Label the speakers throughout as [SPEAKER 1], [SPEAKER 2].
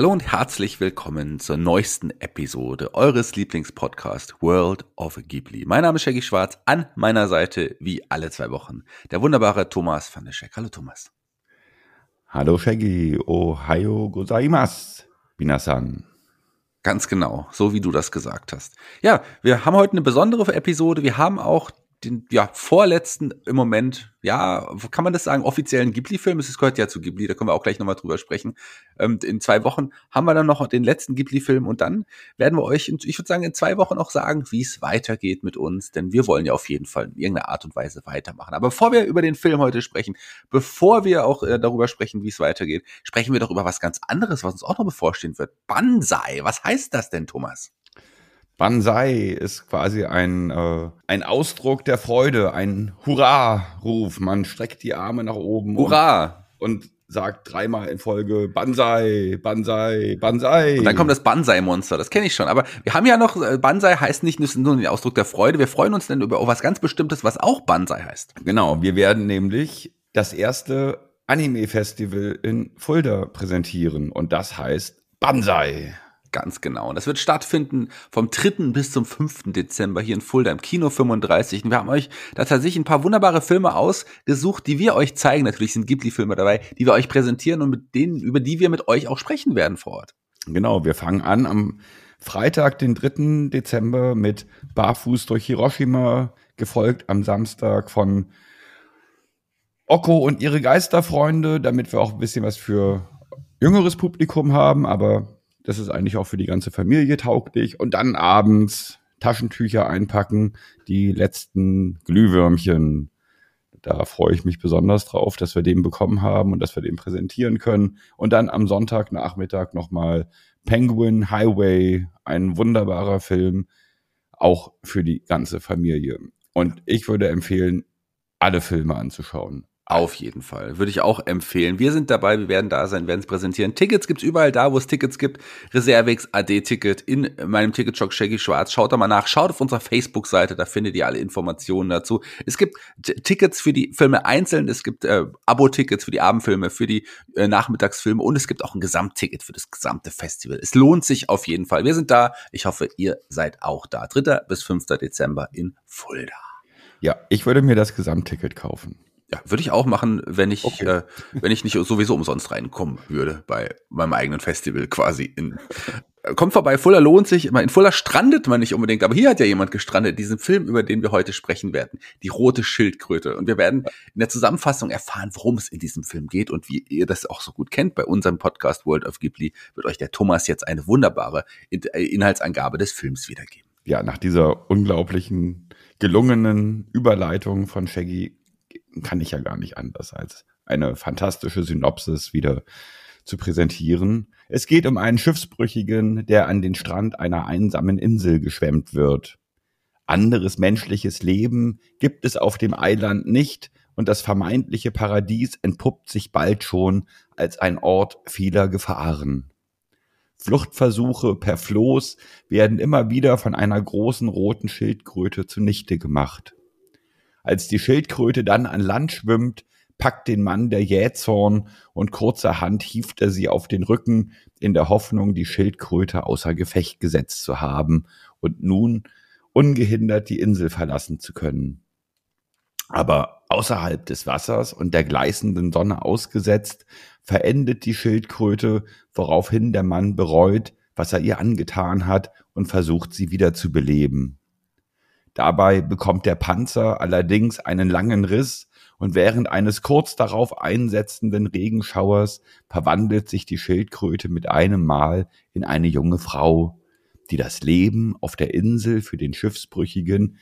[SPEAKER 1] Hallo und herzlich willkommen zur neuesten Episode eures Lieblingspodcasts World of Ghibli. Mein Name ist Shaggy Schwarz, an meiner Seite wie alle zwei Wochen der wunderbare Thomas van der Scheck. Hallo Thomas.
[SPEAKER 2] Hallo Shaggy, ohayo gozaimasu, minasan.
[SPEAKER 1] Ganz genau, so wie du das gesagt hast. Ja, wir haben heute eine besondere Episode. Wir haben auch den ja, vorletzten im Moment, ja, kann man das sagen, offiziellen Ghibli-Film. Es gehört ja zu Ghibli, da können wir auch gleich nochmal drüber sprechen. Ähm, in zwei Wochen haben wir dann noch den letzten Ghibli-Film und dann werden wir euch, in, ich würde sagen, in zwei Wochen auch sagen, wie es weitergeht mit uns, denn wir wollen ja auf jeden Fall in irgendeiner Art und Weise weitermachen. Aber bevor wir über den Film heute sprechen, bevor wir auch äh, darüber sprechen, wie es weitergeht, sprechen wir doch über was ganz anderes, was uns auch noch bevorstehen wird. Banzai, was heißt das denn, Thomas?
[SPEAKER 2] Banzai ist quasi ein, äh, ein Ausdruck der Freude, ein Hurra-Ruf. Man streckt die Arme nach oben.
[SPEAKER 1] Hurra!
[SPEAKER 2] Und, und sagt dreimal in Folge Banzai, Banzai, Banzai.
[SPEAKER 1] Und dann kommt das Banzai-Monster, das kenne ich schon. Aber wir haben ja noch, äh, Banzai heißt nicht nur den Ausdruck der Freude, wir freuen uns dann über was ganz Bestimmtes, was auch Banzai heißt.
[SPEAKER 2] Genau, wir werden nämlich das erste Anime-Festival in Fulda präsentieren und das heißt Banzai.
[SPEAKER 1] Ganz genau. Und das wird stattfinden vom 3. bis zum 5. Dezember hier in Fulda im Kino 35. Und wir haben euch da tatsächlich ein paar wunderbare Filme ausgesucht, die wir euch zeigen. Natürlich sind Ghibli-Filme dabei, die wir euch präsentieren und mit denen, über die wir mit euch auch sprechen werden vor Ort.
[SPEAKER 2] Genau, wir fangen an am Freitag, den 3. Dezember mit Barfuß durch Hiroshima, gefolgt am Samstag von Okko und ihre Geisterfreunde, damit wir auch ein bisschen was für jüngeres Publikum haben, aber das ist eigentlich auch für die ganze Familie tauglich. Und dann abends Taschentücher einpacken, die letzten Glühwürmchen. Da freue ich mich besonders drauf, dass wir den bekommen haben und dass wir den präsentieren können. Und dann am Sonntagnachmittag nochmal Penguin Highway, ein wunderbarer Film, auch für die ganze Familie. Und ich würde empfehlen, alle Filme anzuschauen.
[SPEAKER 1] Auf jeden Fall. Würde ich auch empfehlen. Wir sind dabei, wir werden da sein, werden es präsentieren. Tickets gibt's überall da, wo es Tickets gibt. Reservex AD-Ticket in meinem Ticketshop Shaggy Schwarz. Schaut da mal nach. Schaut auf unserer Facebook-Seite, da findet ihr alle Informationen dazu. Es gibt Tickets für die Filme einzeln, es gibt äh, Abo-Tickets für die Abendfilme, für die äh, Nachmittagsfilme und es gibt auch ein Gesamtticket für das gesamte Festival. Es lohnt sich auf jeden Fall. Wir sind da. Ich hoffe, ihr seid auch da. 3. bis 5. Dezember in Fulda.
[SPEAKER 2] Ja, ich würde mir das Gesamtticket kaufen.
[SPEAKER 1] Ja, würde ich auch machen, wenn ich, okay. äh, wenn ich nicht sowieso umsonst reinkommen würde bei meinem eigenen Festival quasi. In, äh, kommt vorbei, Fuller lohnt sich. In Fuller strandet man nicht unbedingt, aber hier hat ja jemand gestrandet, diesen Film, über den wir heute sprechen werden. Die rote Schildkröte. Und wir werden in der Zusammenfassung erfahren, worum es in diesem Film geht und wie ihr das auch so gut kennt. Bei unserem Podcast World of Ghibli wird euch der Thomas jetzt eine wunderbare äh, Inhaltsangabe des Films wiedergeben.
[SPEAKER 2] Ja, nach dieser unglaublichen gelungenen Überleitung von Shaggy kann ich ja gar nicht anders, als eine fantastische Synopsis wieder zu präsentieren. Es geht um einen Schiffsbrüchigen, der an den Strand einer einsamen Insel geschwemmt wird. Anderes menschliches Leben gibt es auf dem Eiland nicht und das vermeintliche Paradies entpuppt sich bald schon als ein Ort vieler Gefahren. Fluchtversuche per Floß werden immer wieder von einer großen roten Schildkröte zunichte gemacht. Als die Schildkröte dann an Land schwimmt, packt den Mann der Jähzorn und kurzerhand hieft er sie auf den Rücken, in der Hoffnung, die Schildkröte außer Gefecht gesetzt zu haben und nun ungehindert die Insel verlassen zu können. Aber außerhalb des Wassers und der gleißenden Sonne ausgesetzt, verendet die Schildkröte, woraufhin der Mann bereut, was er ihr angetan hat und versucht sie wieder zu beleben. Dabei bekommt der Panzer allerdings einen langen Riss und während eines kurz darauf einsetzenden Regenschauers verwandelt sich die Schildkröte mit einem Mal in eine junge Frau, die das Leben auf der Insel für den Schiffsbrüchigen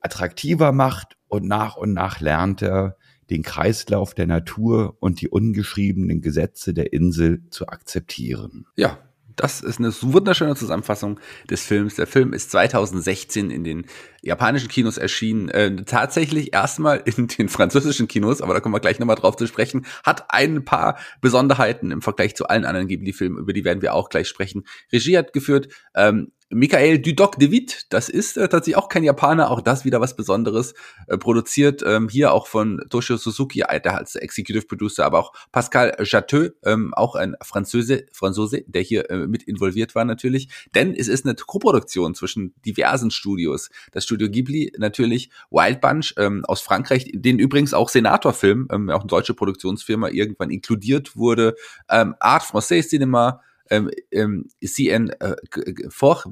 [SPEAKER 2] attraktiver macht und nach und nach lernt er, den Kreislauf der Natur und die ungeschriebenen Gesetze der Insel zu akzeptieren.
[SPEAKER 1] Ja, das ist eine wunderschöne Zusammenfassung des Films. Der Film ist 2016 in den japanischen Kinos erschienen, äh, tatsächlich erstmal in den französischen Kinos, aber da kommen wir gleich nochmal drauf zu sprechen, hat ein paar Besonderheiten im Vergleich zu allen anderen Ghibli-Filmen, über die werden wir auch gleich sprechen. Regie hat geführt ähm, Michael Dudok de Witt, das ist äh, tatsächlich auch kein Japaner, auch das wieder was Besonderes, äh, produziert ähm, hier auch von Toshio Suzuki, äh, der als Executive Producer, aber auch Pascal Jateux, ähm, auch ein Franzose, Franzose, der hier äh, mit involviert war natürlich, denn es ist eine Koproduktion zwischen diversen Studios. Das Studio Ghibli natürlich, Wild Bunch ähm, aus Frankreich, den übrigens auch Senator-Film, ähm, auch eine deutsche Produktionsfirma, irgendwann inkludiert wurde, ähm, Art Français Cinema, ähm, ähm, CN äh,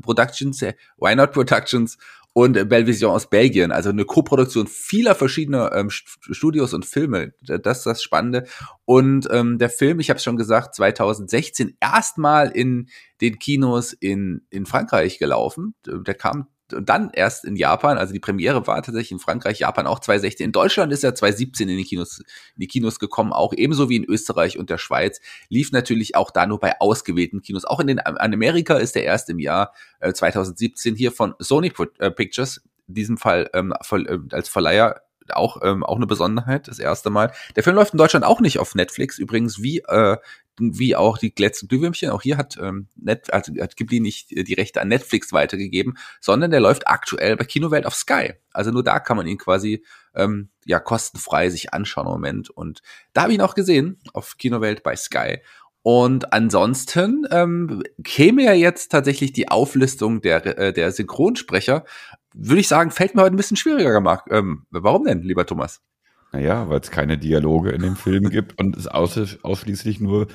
[SPEAKER 1] Productions, äh, Why Not Productions und äh, Belvision aus Belgien. Also eine Co-Produktion vieler verschiedener ähm, Studios und Filme. Das ist das Spannende. Und ähm, der Film, ich habe es schon gesagt, 2016 erstmal in den Kinos in, in Frankreich gelaufen. Der kam und dann erst in Japan, also die Premiere war tatsächlich in Frankreich, Japan auch 2016. In Deutschland ist er 2017 in die Kinos, in die Kinos gekommen, auch ebenso wie in Österreich und der Schweiz. Lief natürlich auch da nur bei ausgewählten Kinos. Auch in den, in Amerika ist er erst im Jahr äh, 2017 hier von Sony äh, Pictures, in diesem Fall ähm, äh, als Verleiher auch, ähm, auch eine Besonderheit, das erste Mal. Der Film läuft in Deutschland auch nicht auf Netflix, übrigens wie, äh, wie auch die letzten Glühwürmchen. Auch hier hat, ähm, Net, also hat Ghibli nicht die Rechte an Netflix weitergegeben, sondern der läuft aktuell bei Kinowelt auf Sky. Also nur da kann man ihn quasi ähm, ja kostenfrei sich anschauen im Moment. Und da habe ich ihn auch gesehen auf Kinowelt bei Sky. Und ansonsten ähm, käme ja jetzt tatsächlich die Auflistung der, äh, der Synchronsprecher würde ich sagen, fällt mir heute ein bisschen schwieriger gemacht. Ähm, warum denn, lieber Thomas?
[SPEAKER 2] Naja, weil es keine Dialoge in dem Film gibt und es aus ausschließlich nur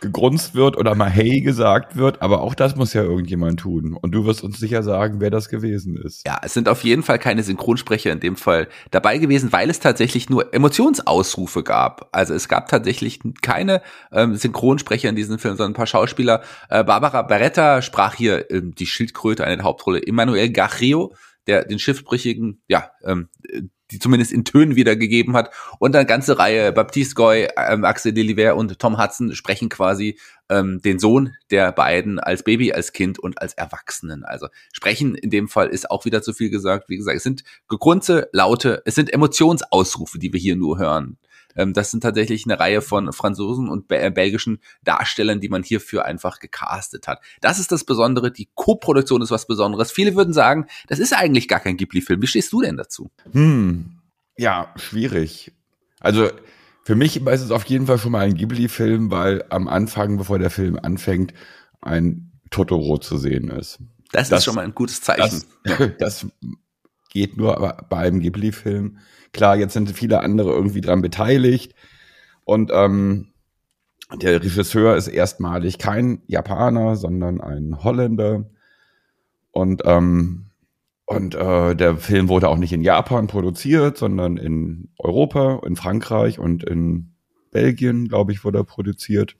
[SPEAKER 2] gegrunzt wird oder mal Hey gesagt wird, aber auch das muss ja irgendjemand tun. Und du wirst uns sicher sagen, wer das gewesen ist.
[SPEAKER 1] Ja, es sind auf jeden Fall keine Synchronsprecher in dem Fall dabei gewesen, weil es tatsächlich nur Emotionsausrufe gab. Also es gab tatsächlich keine ähm, Synchronsprecher in diesem Film, sondern ein paar Schauspieler. Äh, Barbara Beretta sprach hier ähm, die Schildkröte, eine Hauptrolle. Emmanuel Garrio der den Schiffbrüchigen, ja, ähm, die zumindest in Tönen wiedergegeben hat. Und eine ganze Reihe, Baptiste Goy, ähm, Axel Deliver und Tom Hudson sprechen quasi ähm, den Sohn der beiden als Baby, als Kind und als Erwachsenen. Also sprechen in dem Fall ist auch wieder zu viel gesagt. Wie gesagt, es sind gegrunze, laute, es sind Emotionsausrufe, die wir hier nur hören. Ähm, das sind tatsächlich eine Reihe von Franzosen und äh, belgischen Darstellern, die man hierfür einfach gecastet hat. Das ist das Besondere. Die Co-Produktion ist was Besonderes. Viele würden sagen, das ist eigentlich gar kein Ghibli-Film. Wie stehst du denn dazu?
[SPEAKER 2] Hm, ja, schwierig. Also für mich ist es auf jeden Fall schon mal ein Ghibli-Film, weil am Anfang, bevor der Film anfängt, ein Totoro zu sehen ist.
[SPEAKER 1] Das, das ist schon mal ein gutes Zeichen.
[SPEAKER 2] Das, das geht nur bei einem Ghibli-Film. Klar, jetzt sind viele andere irgendwie dran beteiligt. Und ähm, der Regisseur ist erstmalig kein Japaner, sondern ein Holländer. Und, ähm, und äh, der Film wurde auch nicht in Japan produziert, sondern in Europa, in Frankreich und in Belgien, glaube ich, wurde er produziert.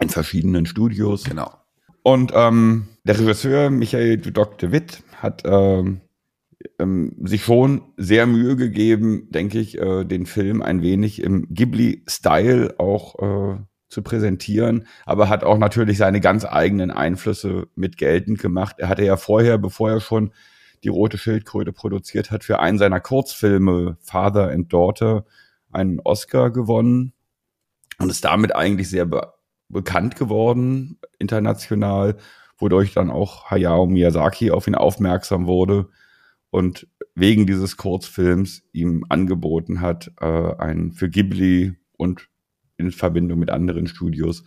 [SPEAKER 2] In verschiedenen Studios.
[SPEAKER 1] Genau.
[SPEAKER 2] Und ähm, der Regisseur Michael Dudok de Witt hat ähm, ähm, sich schon sehr Mühe gegeben, denke ich, äh, den Film ein wenig im Ghibli-Style auch äh, zu präsentieren, aber hat auch natürlich seine ganz eigenen Einflüsse mit geltend gemacht. Er hatte ja vorher, bevor er schon die Rote Schildkröte produziert hat, für einen seiner Kurzfilme Father and Daughter einen Oscar gewonnen und ist damit eigentlich sehr be bekannt geworden international, wodurch dann auch Hayao Miyazaki auf ihn aufmerksam wurde und wegen dieses Kurzfilms ihm angeboten hat, äh, ein für Ghibli und in Verbindung mit anderen Studios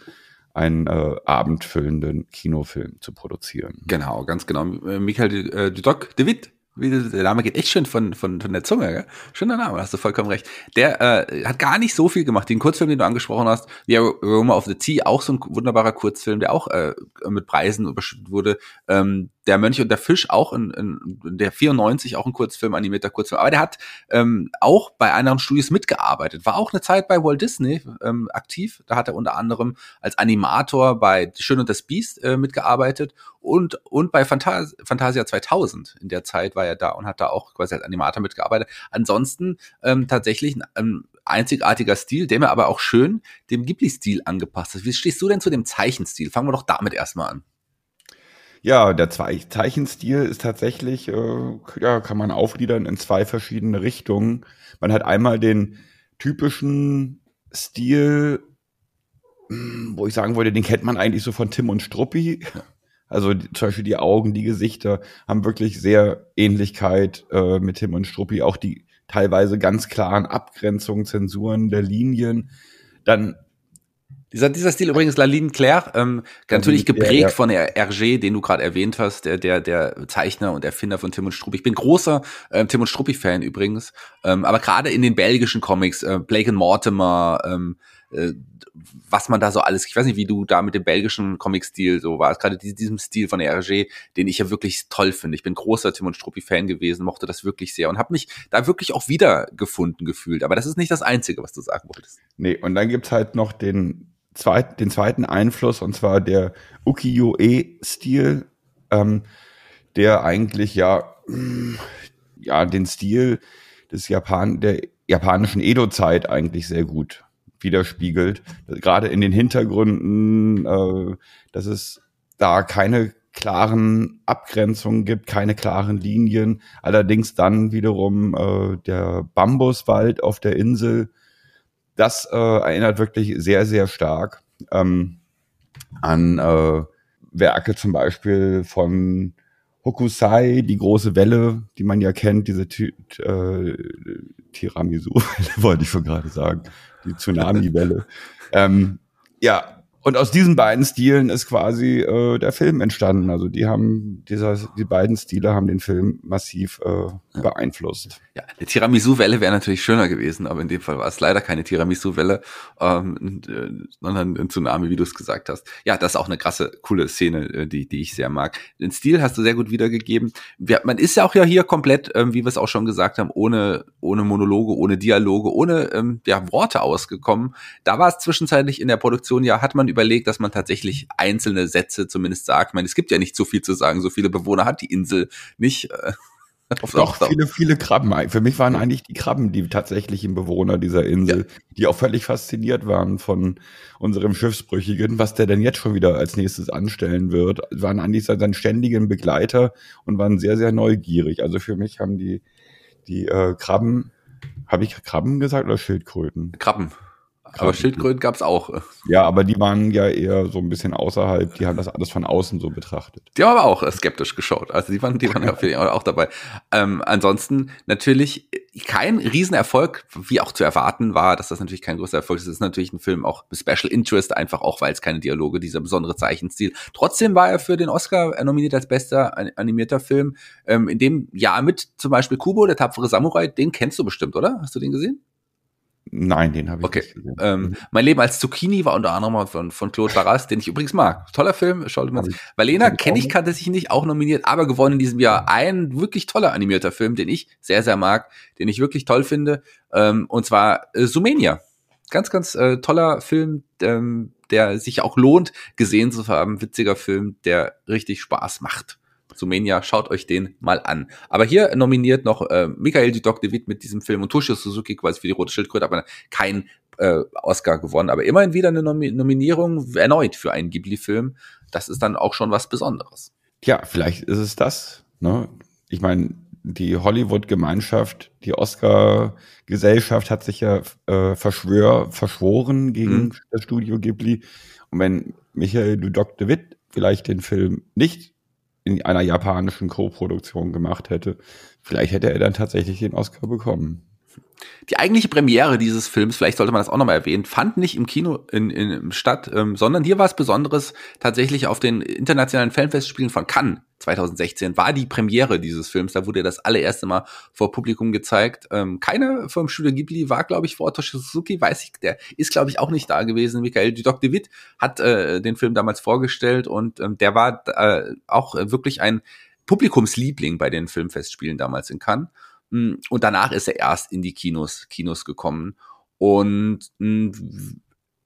[SPEAKER 2] einen äh, abendfüllenden Kinofilm zu produzieren.
[SPEAKER 1] Genau, ganz genau. Äh, Michael äh, Dudok, David, wie, der Name geht echt schön von, von, von der Zunge, gell? Schöner Name, hast du vollkommen recht. Der äh, hat gar nicht so viel gemacht. Den Kurzfilm, den du angesprochen hast, The Aroma of the Tea, auch so ein wunderbarer Kurzfilm, der auch äh, mit Preisen überschüttet wurde. Ähm, der Mönch und der Fisch auch in, in der 94 auch ein Kurzfilm, animierter Kurzfilm. Aber der hat ähm, auch bei anderen Studios mitgearbeitet. War auch eine Zeit bei Walt Disney ähm, aktiv. Da hat er unter anderem als Animator bei Schön und das Biest äh, mitgearbeitet und, und bei Fantas Fantasia 2000. In der Zeit war er da und hat da auch quasi als Animator mitgearbeitet. Ansonsten ähm, tatsächlich ein, ein einzigartiger Stil, der mir aber auch schön dem Ghibli-Stil angepasst ist. Wie stehst du denn zu dem Zeichenstil? Fangen wir doch damit erstmal an.
[SPEAKER 2] Ja, der Zeichenstil ist tatsächlich, äh, ja, kann man aufgliedern in zwei verschiedene Richtungen. Man hat einmal den typischen Stil, hm, wo ich sagen wollte, den kennt man eigentlich so von Tim und Struppi. Also zum Beispiel die Augen, die Gesichter haben wirklich sehr Ähnlichkeit äh, mit Tim und Struppi. Auch die teilweise ganz klaren Abgrenzungen, Zensuren der Linien. Dann
[SPEAKER 1] dieser, dieser Stil übrigens, Laline Claire, ähm, natürlich geprägt ja, ja. von der Hergé, den du gerade erwähnt hast, der, der, der Zeichner und Erfinder von Tim und Struppi. Ich bin großer äh, Tim und Struppi-Fan übrigens, ähm, aber gerade in den belgischen Comics, äh, Blake and Mortimer, ähm, äh, was man da so alles, ich weiß nicht, wie du da mit dem belgischen Comic-Stil so warst, gerade diesem Stil von der RG, den ich ja wirklich toll finde. Ich bin großer Tim und Struppi-Fan gewesen, mochte das wirklich sehr und habe mich da wirklich auch wiedergefunden gefühlt. Aber das ist nicht das Einzige, was du sagen wolltest.
[SPEAKER 2] Nee, und dann gibt's halt noch den zweit, den zweiten Einfluss, und zwar der Ukiyo-e-Stil, ähm, der eigentlich ja, ja den Stil des Japan, der japanischen Edo-Zeit eigentlich sehr gut widerspiegelt. Gerade in den Hintergründen, äh, dass es da keine klaren Abgrenzungen gibt, keine klaren Linien. Allerdings dann wiederum äh, der Bambuswald auf der Insel das äh, erinnert wirklich sehr, sehr stark ähm, an äh, Werke zum Beispiel von Hokusai, die große Welle, die man ja kennt, diese T äh, Tiramisu-Welle, wollte ich schon gerade sagen, die Tsunami-Welle. ähm, ja, und aus diesen beiden Stilen ist quasi äh, der Film entstanden. Also die haben, dieser, die beiden Stile haben den Film massiv äh, beeinflusst.
[SPEAKER 1] Ja, eine Tiramisu-Welle wäre natürlich schöner gewesen, aber in dem Fall war es leider keine Tiramisu-Welle, ähm, äh, sondern ein Tsunami, wie du es gesagt hast. Ja, das ist auch eine krasse, coole Szene, äh, die, die ich sehr mag. Den Stil hast du sehr gut wiedergegeben. Wir, man ist ja auch ja hier komplett, ähm, wie wir es auch schon gesagt haben, ohne, ohne Monologe, ohne Dialoge, ohne ähm, ja, Worte ausgekommen. Da war es zwischenzeitlich in der Produktion ja, hat man überlegt, dass man tatsächlich einzelne Sätze zumindest sagt. Ich meine, es gibt ja nicht so viel zu sagen, so viele Bewohner hat die Insel nicht. Äh,
[SPEAKER 2] Doch, viele, viele Krabben. Für mich waren eigentlich die Krabben die tatsächlichen Bewohner dieser Insel, ja. die auch völlig fasziniert waren von unserem Schiffsbrüchigen, was der denn jetzt schon wieder als nächstes anstellen wird. Waren eigentlich seine ständigen Begleiter und waren sehr, sehr neugierig. Also für mich haben die, die äh, Krabben, habe ich Krabben gesagt oder Schildkröten?
[SPEAKER 1] Krabben. Aber Schildkröten gab's auch.
[SPEAKER 2] Ja, aber die waren ja eher so ein bisschen außerhalb, die haben das alles von außen so betrachtet.
[SPEAKER 1] Die haben aber auch skeptisch geschaut. Also die waren, die waren auch dabei. Ähm, ansonsten natürlich kein Riesenerfolg, wie auch zu erwarten war, dass das natürlich kein großer Erfolg ist. Es ist natürlich ein Film auch Special Interest, einfach auch, weil es keine Dialoge, dieser besondere Zeichenstil. Trotzdem war er für den Oscar nominiert als bester animierter Film. Ähm, in dem Jahr mit zum Beispiel Kubo, der tapfere Samurai, den kennst du bestimmt, oder? Hast du den gesehen?
[SPEAKER 2] Nein, den habe ich
[SPEAKER 1] okay. nicht gesehen. Ähm, mhm. mein Leben als Zucchini war unter anderem von, von Claude Barras, den ich übrigens mag. Toller Film, schaut mal. Valena kenne ich, kannte sich nicht, auch nominiert, aber gewonnen in diesem Jahr. Ein wirklich toller animierter Film, den ich sehr, sehr mag, den ich wirklich toll finde. Ähm, und zwar äh, Sumenia. Ganz, ganz äh, toller Film, ähm, der sich auch lohnt, gesehen zu haben. Witziger Film, der richtig Spaß macht. Sumenia, schaut euch den mal an. Aber hier nominiert noch äh, Michael Dudok de Witt mit diesem Film und Toshio Suzuki quasi für die Rote Schildkröte, aber kein äh, Oscar gewonnen. Aber immerhin wieder eine Nomi Nominierung erneut für einen Ghibli-Film. Das ist dann auch schon was Besonderes.
[SPEAKER 2] Ja, vielleicht ist es das. Ne? Ich meine, die Hollywood-Gemeinschaft, die Oscar-Gesellschaft hat sich ja äh, verschwör, verschworen gegen mhm. das Studio Ghibli. Und wenn Michael Dudok de Witt vielleicht den Film nicht in einer japanischen Co-Produktion gemacht hätte. Vielleicht hätte er dann tatsächlich den Oscar bekommen.
[SPEAKER 1] Die eigentliche Premiere dieses Films, vielleicht sollte man das auch nochmal erwähnen, fand nicht im Kino in, in, statt, ähm, sondern hier war es Besonderes tatsächlich auf den internationalen Filmfestspielen von Cannes 2016 war die Premiere dieses Films. Da wurde das allererste Mal vor Publikum gezeigt. Ähm, keiner vom Studio Ghibli war, glaube ich, vor Toshi Suzuki, weiß ich, der ist, glaube ich, auch nicht da gewesen. Michael Dudok de Witt hat äh, den Film damals vorgestellt und ähm, der war äh, auch wirklich ein Publikumsliebling bei den Filmfestspielen damals in Cannes. Mm, und danach ist er erst in die Kinos, Kinos gekommen. Und mm,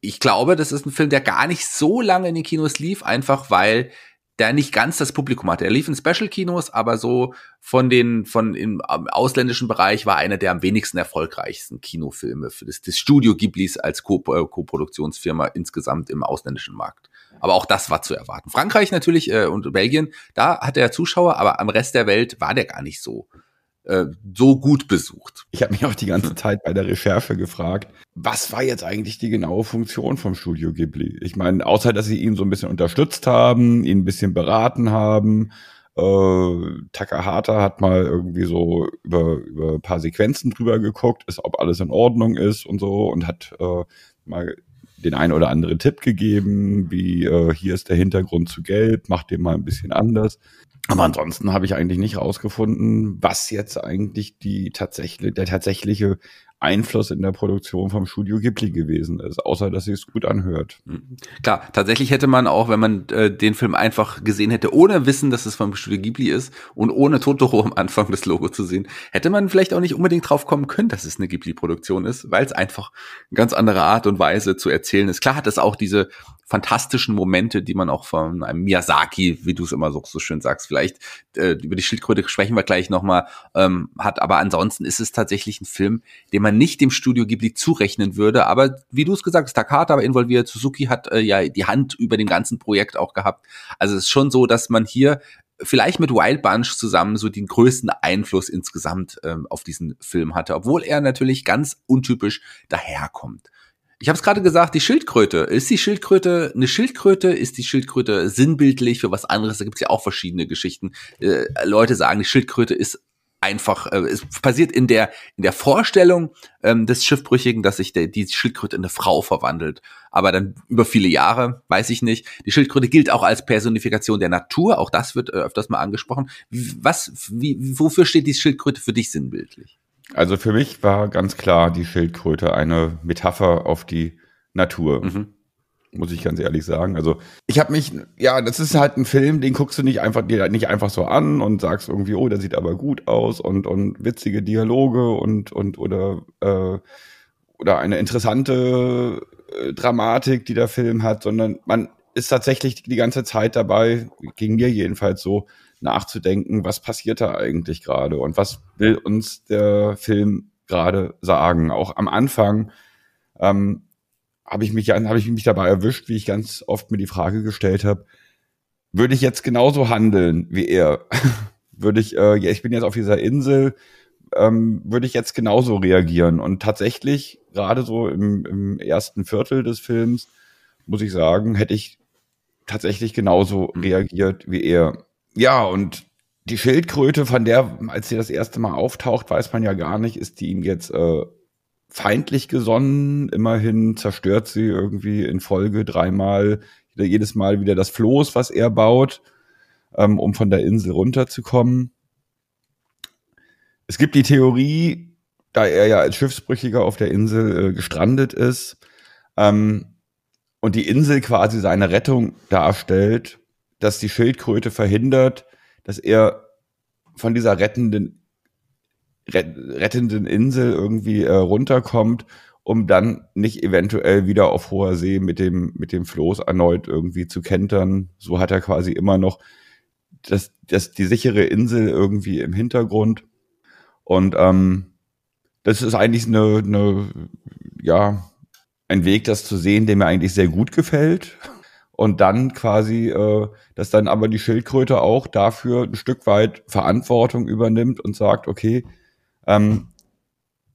[SPEAKER 1] ich glaube, das ist ein Film, der gar nicht so lange in den Kinos lief, einfach weil der nicht ganz das Publikum hatte. Er lief in Special-Kinos, aber so von den, von im ausländischen Bereich war einer der am wenigsten erfolgreichsten Kinofilme für das, das Studio Ghiblis als äh, Co-Produktionsfirma insgesamt im ausländischen Markt. Aber auch das war zu erwarten. Frankreich natürlich äh, und Belgien, da hatte er Zuschauer, aber am Rest der Welt war der gar nicht so äh, so gut besucht.
[SPEAKER 2] Ich habe mich auch die ganze Zeit bei der Recherche gefragt, was war jetzt eigentlich die genaue Funktion vom Studio Ghibli? Ich meine, außer dass sie ihn so ein bisschen unterstützt haben, ihn ein bisschen beraten haben. Äh, Takahata hat mal irgendwie so über, über ein paar Sequenzen drüber geguckt, ist, ob alles in Ordnung ist und so und hat äh, mal den ein oder anderen Tipp gegeben, wie äh, hier ist der Hintergrund zu gelb, macht den mal ein bisschen anders. Aber ansonsten habe ich eigentlich nicht rausgefunden, was jetzt eigentlich die tatsächlich, der tatsächliche Einfluss in der Produktion vom Studio Ghibli gewesen ist, außer dass sie es gut anhört.
[SPEAKER 1] Mhm. Klar, tatsächlich hätte man auch, wenn man äh, den Film einfach gesehen hätte, ohne Wissen, dass es vom Studio Ghibli ist und ohne Totoro am Anfang das Logo zu sehen, hätte man vielleicht auch nicht unbedingt drauf kommen können, dass es eine Ghibli-Produktion ist, weil es einfach eine ganz andere Art und Weise zu erzählen ist. Klar hat es auch diese fantastischen Momente, die man auch von einem Miyazaki, wie du es immer so, so schön sagst, vielleicht äh, über die Schildkröte sprechen wir gleich nochmal, ähm, hat. Aber ansonsten ist es tatsächlich ein Film, den man nicht dem Studio Ghibli zurechnen würde. Aber wie du es gesagt hast, Takata war involviert, Suzuki hat äh, ja die Hand über dem ganzen Projekt auch gehabt. Also es ist schon so, dass man hier vielleicht mit Wild Bunch zusammen so den größten Einfluss insgesamt ähm, auf diesen Film hatte, obwohl er natürlich ganz untypisch daherkommt. Ich habe es gerade gesagt, die Schildkröte. Ist die Schildkröte eine Schildkröte? Ist die Schildkröte sinnbildlich für was anderes? Da gibt es ja auch verschiedene Geschichten. Äh, Leute sagen, die Schildkröte ist einfach, äh, es passiert in der in der Vorstellung ähm, des Schiffbrüchigen, dass sich der, die Schildkröte in eine Frau verwandelt. Aber dann über viele Jahre, weiß ich nicht. Die Schildkröte gilt auch als Personifikation der Natur. Auch das wird äh, öfters mal angesprochen. Was, wie, wofür steht die Schildkröte für dich sinnbildlich?
[SPEAKER 2] Also für mich war ganz klar die Schildkröte eine Metapher auf die Natur. Mhm. Muss ich ganz ehrlich sagen. Also ich habe mich, ja, das ist halt ein Film, den guckst du nicht einfach dir nicht einfach so an und sagst irgendwie, oh, der sieht aber gut aus und und witzige Dialoge und und oder äh, oder eine interessante äh, Dramatik, die der Film hat, sondern man ist tatsächlich die ganze Zeit dabei, ging mir jedenfalls so, nachzudenken, was passiert da eigentlich gerade und was will uns der Film gerade sagen. Auch am Anfang ähm, habe ich mich habe ich mich dabei erwischt, wie ich ganz oft mir die Frage gestellt habe: Würde ich jetzt genauso handeln wie er? würde ich, äh, ja, ich bin jetzt auf dieser Insel, ähm, würde ich jetzt genauso reagieren? Und tatsächlich gerade so im, im ersten Viertel des Films muss ich sagen, hätte ich tatsächlich genauso mhm. reagiert wie er. Ja, und die Schildkröte, von der, als sie das erste Mal auftaucht, weiß man ja gar nicht, ist die ihm jetzt äh, feindlich gesonnen. Immerhin zerstört sie irgendwie in Folge dreimal, jedes Mal wieder das Floß, was er baut, ähm, um von der Insel runterzukommen. Es gibt die Theorie, da er ja als Schiffsbrüchiger auf der Insel äh, gestrandet ist ähm, und die Insel quasi seine Rettung darstellt, dass die Schildkröte verhindert, dass er von dieser rettenden, rettenden Insel irgendwie äh, runterkommt, um dann nicht eventuell wieder auf hoher See mit dem, mit dem Floß erneut irgendwie zu kentern. So hat er quasi immer noch das, das, die sichere Insel irgendwie im Hintergrund. Und ähm, das ist eigentlich eine, eine, ja, ein Weg, das zu sehen, der mir eigentlich sehr gut gefällt und dann quasi, äh, dass dann aber die Schildkröte auch dafür ein Stück weit Verantwortung übernimmt und sagt, okay, ähm,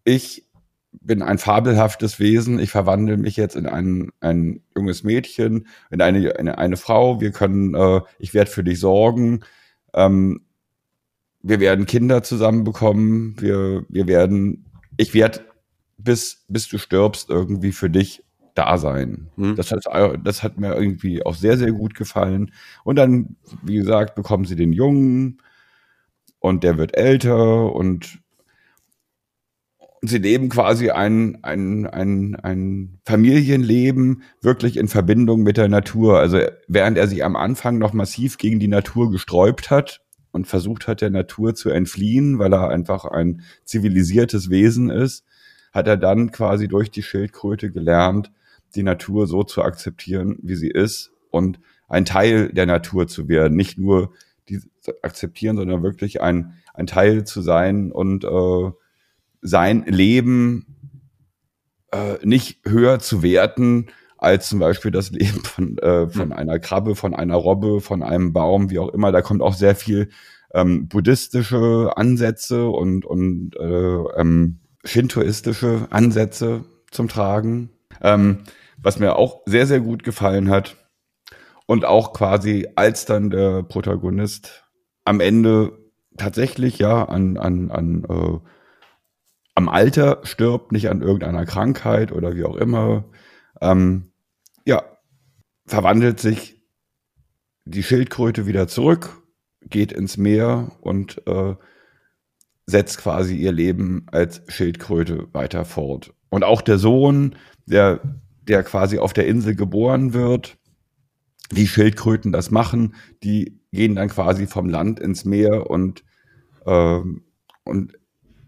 [SPEAKER 2] ich bin ein fabelhaftes Wesen, ich verwandle mich jetzt in ein, ein junges Mädchen, in eine, eine, eine Frau, wir können, äh, ich werde für dich sorgen, ähm, wir werden Kinder zusammenbekommen, wir, wir werden, ich werde bis, bis du stirbst irgendwie für dich Dasein. Mhm. Das, hat, das hat mir irgendwie auch sehr, sehr gut gefallen. Und dann, wie gesagt, bekommen sie den Jungen und der wird älter und sie leben quasi ein, ein, ein, ein Familienleben wirklich in Verbindung mit der Natur. Also während er sich am Anfang noch massiv gegen die Natur gesträubt hat und versucht hat, der Natur zu entfliehen, weil er einfach ein zivilisiertes Wesen ist, hat er dann quasi durch die Schildkröte gelernt, die Natur so zu akzeptieren, wie sie ist und ein Teil der Natur zu werden. Nicht nur die akzeptieren, sondern wirklich ein, ein Teil zu sein und äh, sein Leben äh, nicht höher zu werten als zum Beispiel das Leben von, äh, von hm. einer Krabbe, von einer Robbe, von einem Baum, wie auch immer. Da kommt auch sehr viel ähm, buddhistische Ansätze und, und äh, ähm, shintoistische Ansätze zum Tragen. Ähm, was mir auch sehr, sehr gut gefallen hat. Und auch quasi als dann der Protagonist am Ende tatsächlich ja an, an, an äh, am Alter stirbt, nicht an irgendeiner Krankheit oder wie auch immer, ähm, ja, verwandelt sich die Schildkröte wieder zurück, geht ins Meer und äh, setzt quasi ihr Leben als Schildkröte weiter fort. Und auch der Sohn, der, der quasi auf der Insel geboren wird, wie Schildkröten das machen, die gehen dann quasi vom Land ins Meer und, äh, und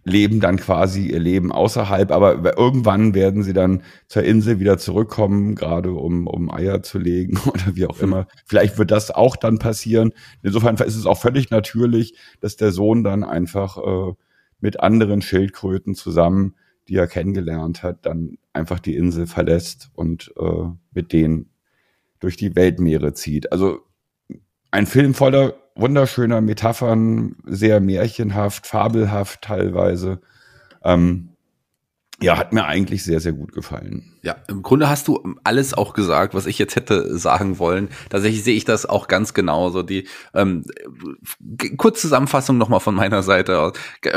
[SPEAKER 2] leben dann quasi ihr Leben außerhalb, aber irgendwann werden sie dann zur Insel wieder zurückkommen, gerade um, um Eier zu legen oder wie auch immer. Vielleicht wird das auch dann passieren. Insofern ist es auch völlig natürlich, dass der Sohn dann einfach äh, mit anderen Schildkröten zusammen, die er kennengelernt hat, dann einfach die Insel verlässt und äh, mit denen durch die Weltmeere zieht. Also ein Film voller wunderschöner Metaphern, sehr märchenhaft, fabelhaft teilweise. Ähm, ja, hat mir eigentlich sehr, sehr gut gefallen.
[SPEAKER 1] Ja, im Grunde hast du alles auch gesagt, was ich jetzt hätte sagen wollen. Tatsächlich sehe ich das auch ganz genauso. Die ähm, kurz Zusammenfassung nochmal von meiner Seite aus.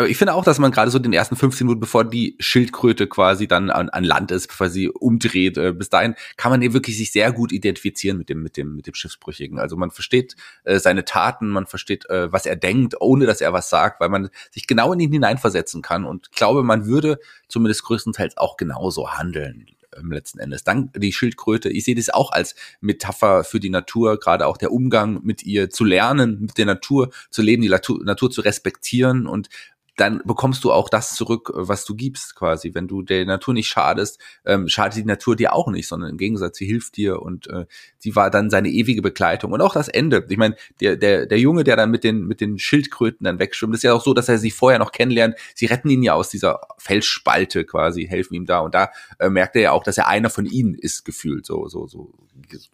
[SPEAKER 1] Ich finde auch, dass man gerade so den ersten 15 Minuten, bevor die Schildkröte quasi dann an, an Land ist, bevor sie umdreht, äh, bis dahin kann man eben wirklich sich sehr gut identifizieren mit dem mit dem mit dem Schiffsbrüchigen. Also man versteht äh, seine Taten, man versteht, äh, was er denkt, ohne dass er was sagt, weil man sich genau in ihn hineinversetzen kann. Und ich glaube, man würde zumindest größtenteils auch genauso handeln ähm, letzten Endes. Dann die Schildkröte, ich sehe das auch als Metapher für die Natur, gerade auch der Umgang mit ihr zu lernen, mit der Natur zu leben, die Natur, Natur zu respektieren und dann bekommst du auch das zurück, was du gibst quasi. Wenn du der Natur nicht schadest, ähm, schadet die Natur dir auch nicht, sondern im Gegensatz, sie hilft dir und äh, sie war dann seine ewige Begleitung. Und auch das Ende. Ich meine, der, der, der Junge, der dann mit den, mit den Schildkröten dann wegschwimmt, ist ja auch so, dass er sie vorher noch kennenlernt. Sie retten ihn ja aus dieser Felsspalte quasi, helfen ihm da. Und da äh, merkt er ja auch, dass er einer von ihnen ist, gefühlt. So, so, so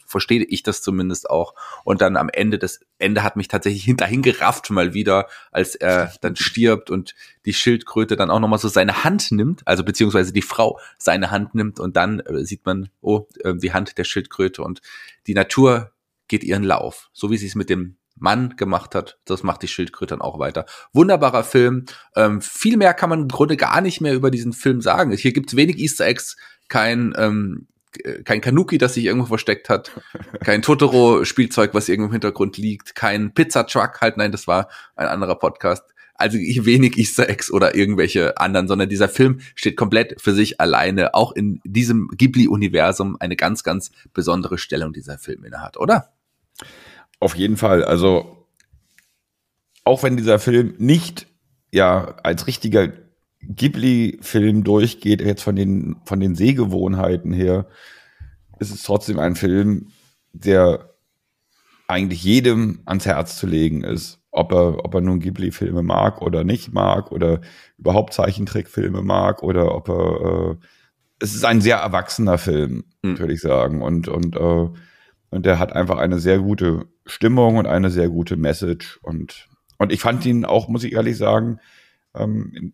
[SPEAKER 1] verstehe ich das zumindest auch. Und dann am Ende, das Ende hat mich tatsächlich hinterhin gerafft mal wieder, als er dann stirbt und die Schildkröte dann auch nochmal so seine Hand nimmt, also beziehungsweise die Frau seine Hand nimmt und dann äh, sieht man, oh, äh, die Hand der Schildkröte und die Natur geht ihren Lauf. So wie sie es mit dem Mann gemacht hat, das macht die Schildkröte dann auch weiter. Wunderbarer Film. Ähm, viel mehr kann man im Grunde gar nicht mehr über diesen Film sagen. Hier gibt's wenig Easter Eggs, kein ähm, kein Kanuki, das sich irgendwo versteckt hat, kein Totoro-Spielzeug, was irgendwo im Hintergrund liegt, kein Pizza-Truck, halt, nein, das war ein anderer Podcast. Also wenig Easter Eggs oder irgendwelche anderen, sondern dieser Film steht komplett für sich alleine, auch in diesem Ghibli-Universum eine ganz, ganz besondere Stellung dieser Film innehat, oder?
[SPEAKER 2] Auf jeden Fall. Also, auch wenn dieser Film nicht ja als richtiger Ghibli-Film durchgeht, jetzt von den, von den Sehgewohnheiten her, ist es trotzdem ein Film, der eigentlich jedem ans Herz zu legen ist. Ob er, ob er nun Ghibli-Filme mag oder nicht mag oder überhaupt Zeichentrickfilme mag oder ob er, äh, es ist ein sehr erwachsener Film, mhm. würde ich sagen. Und, und, äh, und der hat einfach eine sehr gute Stimmung und eine sehr gute Message. Und, und ich fand ihn auch, muss ich ehrlich sagen, ähm,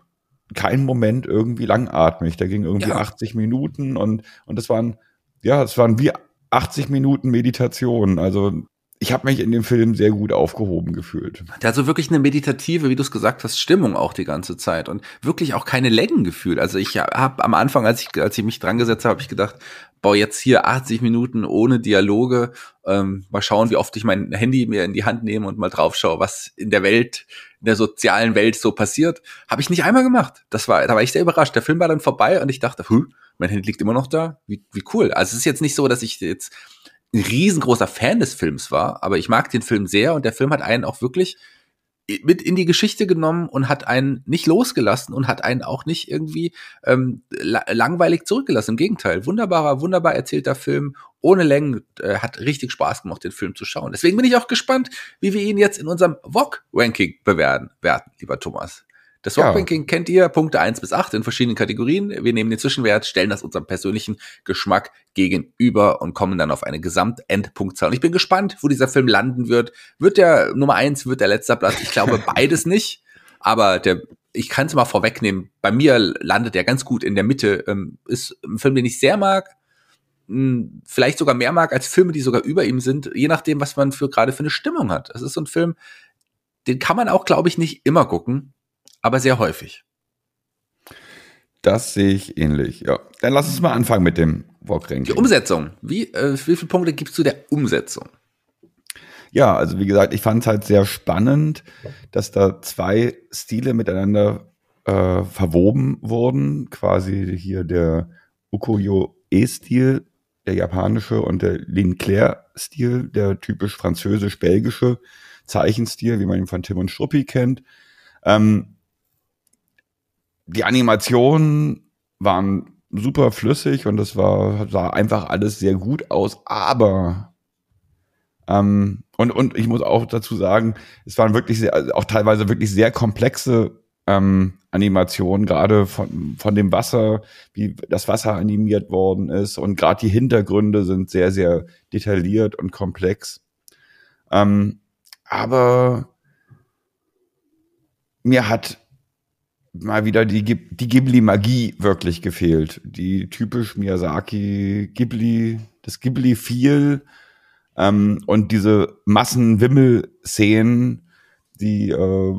[SPEAKER 2] kein Moment irgendwie langatmig. Der ging irgendwie ja. 80 Minuten und, und das waren, ja, es waren wie 80 Minuten Meditation. Also ich habe mich in dem Film sehr gut aufgehoben gefühlt.
[SPEAKER 1] Der hat so wirklich eine meditative, wie du es gesagt hast, Stimmung auch die ganze Zeit und wirklich auch keine Längengefühl. Also ich habe am Anfang, als ich, als ich mich dran gesetzt habe, habe ich gedacht, boah, jetzt hier 80 Minuten ohne Dialoge. Ähm, mal schauen, wie oft ich mein Handy mir in die Hand nehme und mal drauf schaue, was in der Welt, in der sozialen Welt so passiert. Habe ich nicht einmal gemacht. Das war, da war ich sehr überrascht. Der Film war dann vorbei und ich dachte, hm, mein Handy liegt immer noch da. Wie, wie cool. Also es ist jetzt nicht so, dass ich jetzt ein riesengroßer Fan des Films war, aber ich mag den Film sehr und der Film hat einen auch wirklich mit in die Geschichte genommen und hat einen nicht losgelassen und hat einen auch nicht irgendwie ähm, la langweilig zurückgelassen. Im Gegenteil, wunderbarer, wunderbar erzählter Film, ohne Längen, äh, hat richtig Spaß gemacht, den Film zu schauen. Deswegen bin ich auch gespannt, wie wir ihn jetzt in unserem VOG-Ranking bewerten, werten, lieber Thomas. Das ja. Ranking kennt ihr, Punkte eins bis acht in verschiedenen Kategorien. Wir nehmen den Zwischenwert, stellen das unserem persönlichen Geschmack gegenüber und kommen dann auf eine Gesamtendpunktzahl. Und ich bin gespannt, wo dieser Film landen wird. Wird der Nummer eins, wird der letzter Platz? Ich glaube beides nicht. Aber der, ich kann es mal vorwegnehmen. Bei mir landet er ganz gut in der Mitte. Ähm, ist ein Film, den ich sehr mag. Hm, vielleicht sogar mehr mag als Filme, die sogar über ihm sind, je nachdem, was man für gerade für eine Stimmung hat. Es ist so ein Film, den kann man auch, glaube ich, nicht immer gucken aber sehr häufig.
[SPEAKER 2] Das sehe ich ähnlich, ja. Dann lass uns mal anfangen mit dem Walk-Ranking.
[SPEAKER 1] Die Umsetzung. Wie, äh, wie viele Punkte gibst du der Umsetzung?
[SPEAKER 2] Ja, also wie gesagt, ich fand es halt sehr spannend, dass da zwei Stile miteinander äh, verwoben wurden. Quasi hier der Ukoyo-E-Stil, der japanische, und der Linclair-Stil, der typisch französisch-belgische Zeichenstil, wie man ihn von Tim und Struppi kennt. Ähm, die Animationen waren super flüssig und es war, sah einfach alles sehr gut aus, aber ähm, und, und ich muss auch dazu sagen, es waren wirklich sehr, also auch teilweise wirklich sehr komplexe ähm, Animationen, gerade von, von dem Wasser, wie das Wasser animiert worden ist und gerade die Hintergründe sind sehr, sehr detailliert und komplex. Ähm, aber mir hat mal wieder die, die Ghibli-Magie wirklich gefehlt. Die typisch Miyazaki Ghibli, das Ghibli-Feel ähm, und diese Massenwimmel-Szenen, die äh,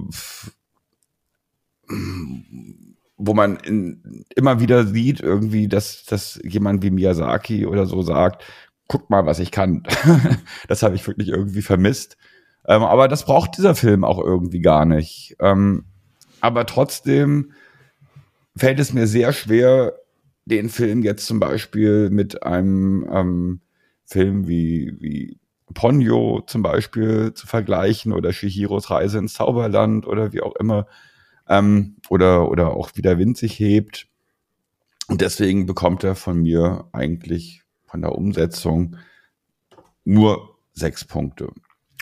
[SPEAKER 2] wo man in, immer wieder sieht, irgendwie, dass, dass jemand wie Miyazaki oder so sagt, guck mal, was ich kann. das habe ich wirklich irgendwie vermisst. Ähm, aber das braucht dieser Film auch irgendwie gar nicht. Ähm, aber trotzdem fällt es mir sehr schwer, den Film jetzt zum Beispiel mit einem ähm, Film wie, wie Ponyo zum Beispiel zu vergleichen oder Shihiros Reise ins Zauberland oder wie auch immer. Ähm, oder, oder auch wie der Wind sich hebt. Und deswegen bekommt er von mir eigentlich von der Umsetzung nur sechs Punkte.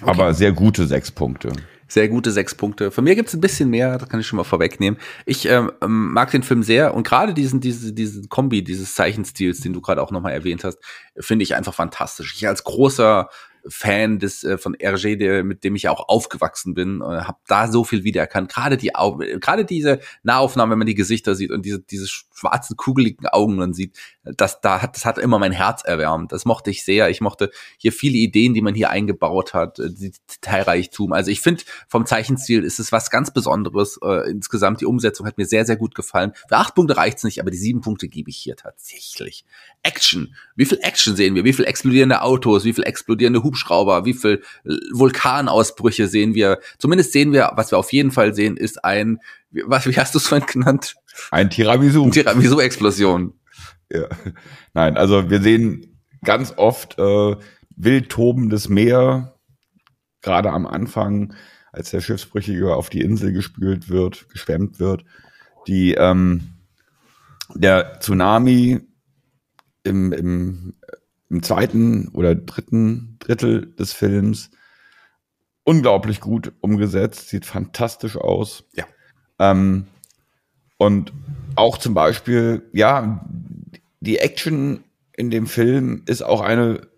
[SPEAKER 2] Okay. Aber sehr gute sechs Punkte.
[SPEAKER 1] Sehr gute sechs Punkte. Von mir gibt's ein bisschen mehr, das kann ich schon mal vorwegnehmen. Ich ähm, mag den Film sehr und gerade diesen, diese, diesen Kombi dieses Zeichenstils, den du gerade auch nochmal erwähnt hast, finde ich einfach fantastisch. Ich als großer Fan des äh, von RG, der, mit dem ich auch aufgewachsen bin, äh, habe da so viel wiedererkannt. Gerade die Augen, gerade diese Nahaufnahme, wenn man die Gesichter sieht und diese diese schwarzen kugeligen Augen man sieht, das da hat das hat immer mein Herz erwärmt. Das mochte ich sehr. Ich mochte hier viele Ideen, die man hier eingebaut hat, äh, die Detailreichtum. Also ich finde vom Zeichenstil ist es was ganz Besonderes. Äh, insgesamt die Umsetzung hat mir sehr sehr gut gefallen. Für acht Punkte reicht's nicht, aber die sieben Punkte gebe ich hier tatsächlich. Action. Wie viel Action sehen wir? Wie viel explodierende Autos? Wie viel explodierende Hubschrauber? Wie viel äh, Vulkanausbrüche sehen wir? Zumindest sehen wir, was wir auf jeden Fall sehen, ist ein, was, wie hast du es vorhin genannt?
[SPEAKER 2] Ein Tiramisu.
[SPEAKER 1] Tiramisu-Explosion.
[SPEAKER 2] Ja. Nein, also wir sehen ganz oft äh, wild tobendes Meer, gerade am Anfang, als der Schiffsbrüchige auf die Insel gespült wird, geschwemmt wird. Die ähm, der Tsunami im, im, im zweiten oder dritten Drittel des Films unglaublich gut umgesetzt, sieht fantastisch aus.
[SPEAKER 1] Ja.
[SPEAKER 2] Ähm, und auch zum Beispiel, ja, die Action in dem Film ist auch eine,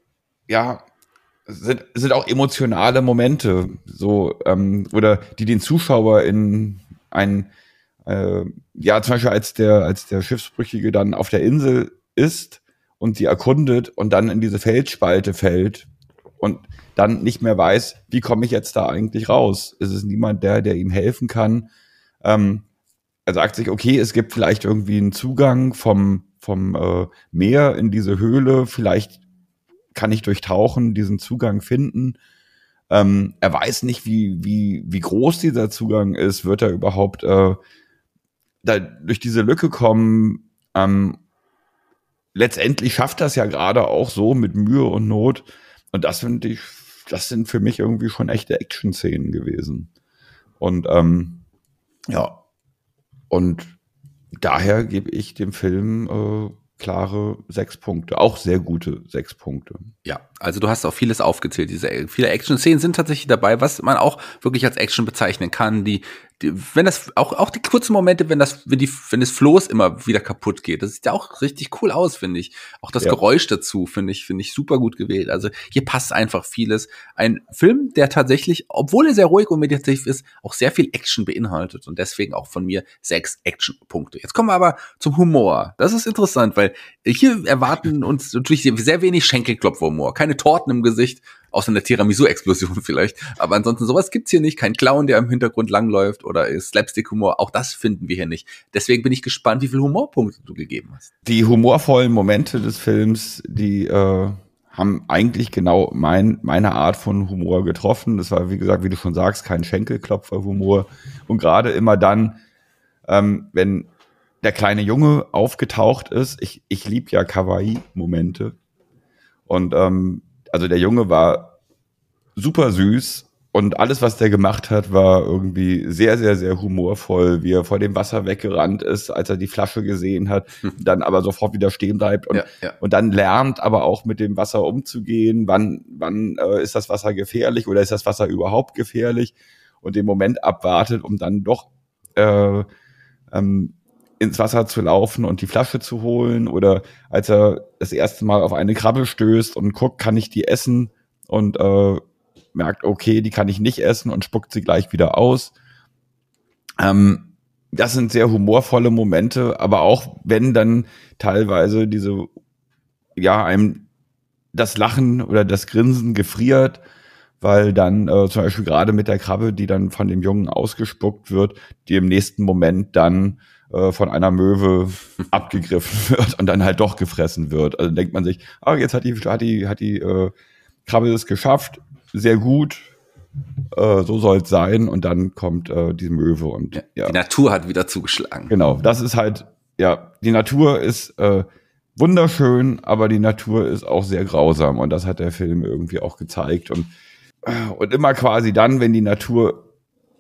[SPEAKER 2] ja, sind, sind auch emotionale Momente, so, ähm, oder die den Zuschauer in ein, äh, ja, zum Beispiel als der, als der Schiffsbrüchige dann auf der Insel ist und sie erkundet und dann in diese Felsspalte fällt und dann nicht mehr weiß, wie komme ich jetzt da eigentlich raus? Ist es niemand, der, der ihm helfen kann? Ähm, er sagt sich, okay, es gibt vielleicht irgendwie einen Zugang vom, vom äh, Meer in diese Höhle, vielleicht kann ich durch Tauchen diesen Zugang finden. Ähm, er weiß nicht, wie, wie, wie groß dieser Zugang ist. Wird er überhaupt äh, da durch diese Lücke kommen? Ähm, letztendlich schafft das ja gerade auch so mit Mühe und Not. Und das finde ich, das sind für mich irgendwie schon echte Action-Szenen gewesen. Und ähm, ja, und daher gebe ich dem Film äh, klare sechs Punkte, auch sehr gute sechs Punkte.
[SPEAKER 1] Ja, also du hast auch vieles aufgezählt. Diese viele Action-Szenen sind tatsächlich dabei, was man auch wirklich als Action bezeichnen kann. Die, wenn das auch auch die kurzen Momente, wenn das wenn die wenn das Floß immer wieder kaputt geht, das sieht ja auch richtig cool aus, finde ich. Auch das ja. Geräusch dazu finde ich finde ich super gut gewählt. Also hier passt einfach vieles. Ein Film, der tatsächlich, obwohl er sehr ruhig und meditativ ist, auch sehr viel Action beinhaltet und deswegen auch von mir sechs Action-Punkte. Jetzt kommen wir aber zum Humor. Das ist interessant, weil hier erwarten uns natürlich sehr wenig Schenkelklopfhumor, keine Torten im Gesicht, außer eine Tiramisu-Explosion vielleicht. Aber ansonsten sowas gibt's hier nicht. Kein Clown, der im Hintergrund langläuft oder Slapstick-Humor. Auch das finden wir hier nicht. Deswegen bin ich gespannt, wie viele Humorpunkte du gegeben hast.
[SPEAKER 2] Die humorvollen Momente des Films, die äh, haben eigentlich genau mein, meine Art von Humor getroffen. Das war, wie gesagt, wie du schon sagst, kein Schenkelklopfer-Humor. Und gerade immer dann, ähm, wenn der kleine Junge aufgetaucht ist. Ich, ich lieb ja Kawaii-Momente. Und ähm, also der Junge war super süß und alles, was der gemacht hat, war irgendwie sehr, sehr, sehr humorvoll, wie er vor dem Wasser weggerannt ist, als er die Flasche gesehen hat, hm. dann aber sofort wieder stehen bleibt und, ja, ja. und dann lernt aber auch mit dem Wasser umzugehen. Wann, wann äh, ist das Wasser gefährlich oder ist das Wasser überhaupt gefährlich? Und den Moment abwartet, um dann doch äh, ähm, ins Wasser zu laufen und die Flasche zu holen oder als er das erste Mal auf eine Krabbe stößt und guckt, kann ich die essen und äh, merkt, okay, die kann ich nicht essen und spuckt sie gleich wieder aus. Ähm, das sind sehr humorvolle Momente, aber auch wenn dann teilweise diese, ja, einem das Lachen oder das Grinsen gefriert, weil dann äh, zum Beispiel gerade mit der Krabbe, die dann von dem Jungen ausgespuckt wird, die im nächsten Moment dann äh, von einer Möwe abgegriffen wird und dann halt doch gefressen wird. Also denkt man sich, ah, jetzt hat die, hat die, hat die äh, Krabbe es geschafft, sehr gut, äh, so soll es sein und dann kommt äh, die Möwe und ja,
[SPEAKER 1] ja. Die Natur hat wieder zugeschlagen.
[SPEAKER 2] Genau, das ist halt, ja, die Natur ist äh, wunderschön, aber die Natur ist auch sehr grausam und das hat der Film irgendwie auch gezeigt und äh, und immer quasi dann, wenn die Natur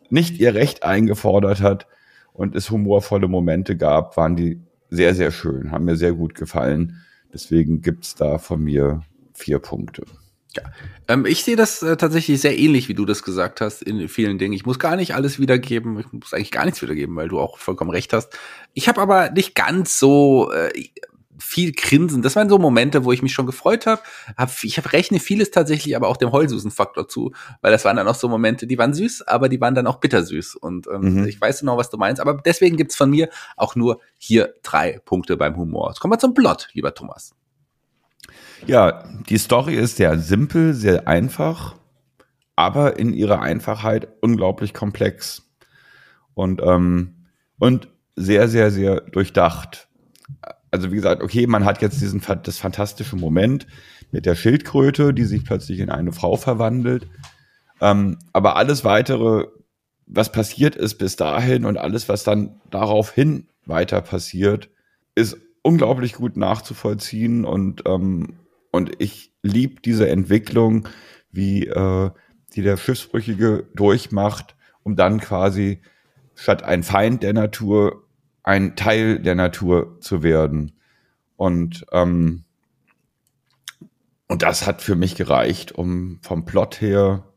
[SPEAKER 2] nicht ihr Recht eingefordert hat, und es humorvolle Momente gab, waren die sehr, sehr schön, haben mir sehr gut gefallen. Deswegen gibt's da von mir vier Punkte.
[SPEAKER 1] Ja, ähm, ich sehe das äh, tatsächlich sehr ähnlich, wie du das gesagt hast, in vielen Dingen. Ich muss gar nicht alles wiedergeben, ich muss eigentlich gar nichts wiedergeben, weil du auch vollkommen recht hast. Ich habe aber nicht ganz so, äh, viel Grinsen. Das waren so Momente, wo ich mich schon gefreut habe. Hab, ich hab, rechne vieles tatsächlich aber auch dem Heulsusen-Faktor zu, weil das waren dann auch so Momente, die waren süß, aber die waren dann auch bittersüß. Und ähm, mhm. ich weiß genau, was du meinst. Aber deswegen gibt's von mir auch nur hier drei Punkte beim Humor. Jetzt kommen wir zum Plot, lieber Thomas.
[SPEAKER 2] Ja, die Story ist sehr simpel, sehr einfach, aber in ihrer Einfachheit unglaublich komplex. Und, ähm, und sehr, sehr, sehr durchdacht also wie gesagt, okay, man hat jetzt diesen das fantastische Moment mit der Schildkröte, die sich plötzlich in eine Frau verwandelt. Ähm, aber alles weitere, was passiert ist bis dahin und alles, was dann daraufhin weiter passiert, ist unglaublich gut nachzuvollziehen und ähm, und ich lieb diese Entwicklung, wie äh, die der Schiffsbrüchige durchmacht, um dann quasi statt ein Feind der Natur ein Teil der Natur zu werden. Und, ähm, und das hat für mich gereicht, um vom Plot her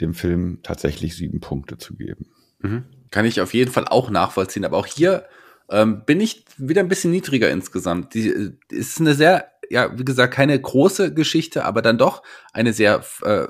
[SPEAKER 2] dem Film tatsächlich sieben Punkte zu geben.
[SPEAKER 1] Mhm. Kann ich auf jeden Fall auch nachvollziehen. Aber auch hier ähm, bin ich wieder ein bisschen niedriger insgesamt. Die äh, ist eine sehr, ja, wie gesagt, keine große Geschichte, aber dann doch eine sehr äh,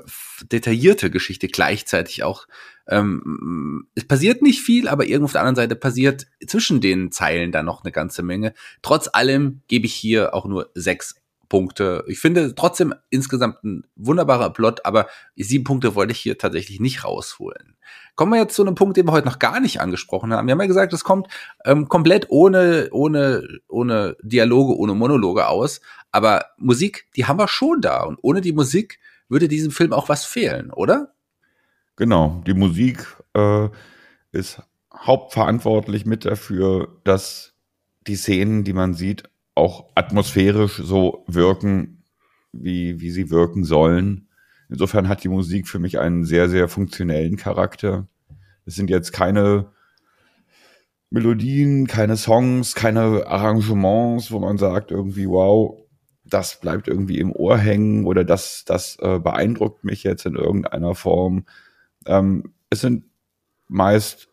[SPEAKER 1] detaillierte Geschichte gleichzeitig auch ähm, es passiert nicht viel, aber irgendwo auf der anderen Seite passiert zwischen den Zeilen dann noch eine ganze Menge. Trotz allem gebe ich hier auch nur sechs Punkte. Ich finde trotzdem insgesamt ein wunderbarer Plot, aber sieben Punkte wollte ich hier tatsächlich nicht rausholen. Kommen wir jetzt zu einem Punkt, den wir heute noch gar nicht angesprochen haben. Wir haben ja gesagt, es kommt ähm, komplett ohne, ohne, ohne Dialoge, ohne Monologe aus. Aber Musik, die haben wir schon da. Und ohne die Musik würde diesem Film auch was fehlen, oder?
[SPEAKER 2] Genau, die Musik äh, ist hauptverantwortlich mit dafür, dass die Szenen, die man sieht, auch atmosphärisch so wirken, wie, wie sie wirken sollen. Insofern hat die Musik für mich einen sehr, sehr funktionellen Charakter. Es sind jetzt keine Melodien, keine Songs, keine Arrangements, wo man sagt irgendwie, wow, das bleibt irgendwie im Ohr hängen oder das, das äh, beeindruckt mich jetzt in irgendeiner Form. Ähm, es sind meist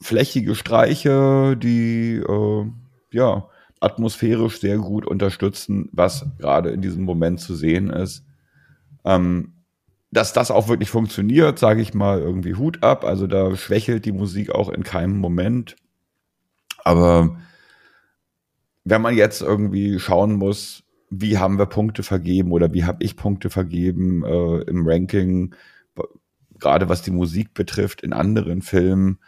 [SPEAKER 2] flächige Streiche, die äh, ja atmosphärisch sehr gut unterstützen, was gerade in diesem Moment zu sehen ist. Ähm, dass das auch wirklich funktioniert, sage ich mal, irgendwie Hut ab. Also da schwächelt die Musik auch in keinem Moment. Aber wenn man jetzt irgendwie schauen muss, wie haben wir Punkte vergeben oder wie habe ich Punkte vergeben äh, im Ranking, gerade was die Musik betrifft, in anderen Filmen,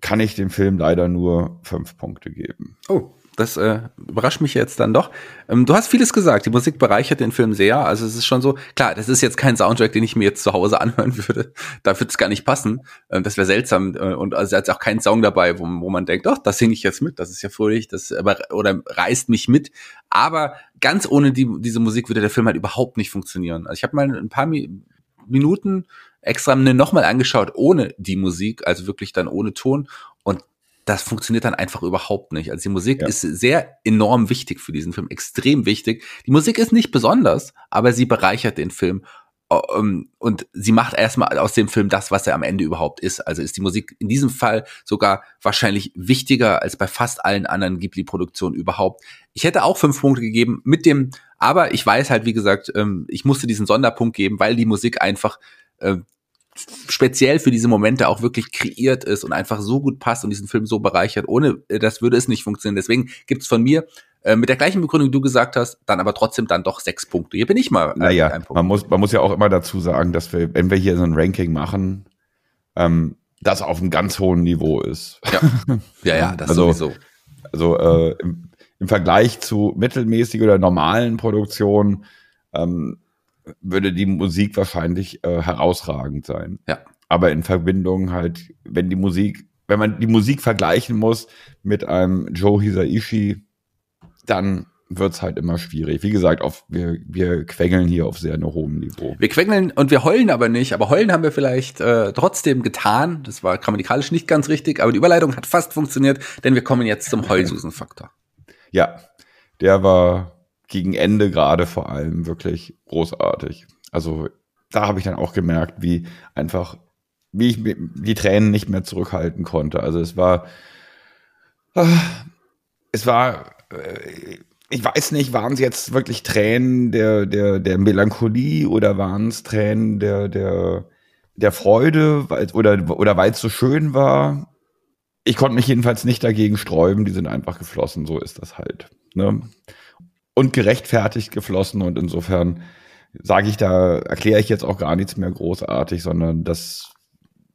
[SPEAKER 2] kann ich dem Film leider nur fünf Punkte geben.
[SPEAKER 1] Oh, das äh, überrascht mich jetzt dann doch. Ähm, du hast vieles gesagt. Die Musik bereichert den Film sehr. Also es ist schon so, klar, das ist jetzt kein Soundtrack, den ich mir jetzt zu Hause anhören würde. Da würde es gar nicht passen. Ähm, das wäre seltsam. Äh, und also ist auch kein Song dabei, wo, wo man denkt, doch, das singe ich jetzt mit. Das ist ja fröhlich. Das aber oder reißt mich mit. Aber ganz ohne die, diese Musik würde der Film halt überhaupt nicht funktionieren. Also ich habe mal ein paar Mi Minuten extra nochmal angeschaut ohne die Musik, also wirklich dann ohne Ton. Und das funktioniert dann einfach überhaupt nicht. Also die Musik ja. ist sehr enorm wichtig für diesen Film, extrem wichtig. Die Musik ist nicht besonders, aber sie bereichert den Film. Ähm, und sie macht erstmal aus dem Film das, was er am Ende überhaupt ist. Also ist die Musik in diesem Fall sogar wahrscheinlich wichtiger als bei fast allen anderen Ghibli-Produktionen überhaupt. Ich hätte auch fünf Punkte gegeben mit dem, aber ich weiß halt, wie gesagt, ähm, ich musste diesen Sonderpunkt geben, weil die Musik einfach äh, speziell für diese Momente auch wirklich kreiert ist und einfach so gut passt und diesen Film so bereichert. Ohne äh, das würde es nicht funktionieren. Deswegen gibt's von mir äh, mit der gleichen Begründung, die du gesagt hast, dann aber trotzdem dann doch sechs Punkte. Hier bin ich mal.
[SPEAKER 2] Äh, naja, man muss, man muss ja auch immer dazu sagen, dass wir, wenn wir hier so ein Ranking machen, ähm, das auf einem ganz hohen Niveau ist.
[SPEAKER 1] Ja, ja, ja das
[SPEAKER 2] also,
[SPEAKER 1] sowieso.
[SPEAKER 2] Also äh, im, im Vergleich zu mittelmäßigen oder normalen Produktionen ähm, würde die Musik wahrscheinlich äh, herausragend sein.
[SPEAKER 1] Ja.
[SPEAKER 2] Aber in Verbindung halt, wenn die Musik, wenn man die Musik vergleichen muss mit einem Joe Hisaishi, dann wird's halt immer schwierig. Wie gesagt, auf, wir, wir quengeln hier auf sehr einem hohen Niveau.
[SPEAKER 1] Wir quengeln und wir heulen aber nicht, aber heulen haben wir vielleicht äh, trotzdem getan. Das war grammatikalisch nicht ganz richtig, aber die Überleitung hat fast funktioniert, denn wir kommen jetzt zum Heulsusen-Faktor.
[SPEAKER 2] Ja, der war gegen Ende gerade vor allem wirklich großartig. Also da habe ich dann auch gemerkt, wie einfach, wie ich die Tränen nicht mehr zurückhalten konnte. Also es war, äh, es war, äh, ich weiß nicht, waren es jetzt wirklich Tränen der, der, der Melancholie oder waren es Tränen der, der, der Freude oder, oder weil es so schön war? Ich konnte mich jedenfalls nicht dagegen sträuben, die sind einfach geflossen, so ist das halt. Ne? Und gerechtfertigt geflossen und insofern sage ich da, erkläre ich jetzt auch gar nichts mehr großartig, sondern das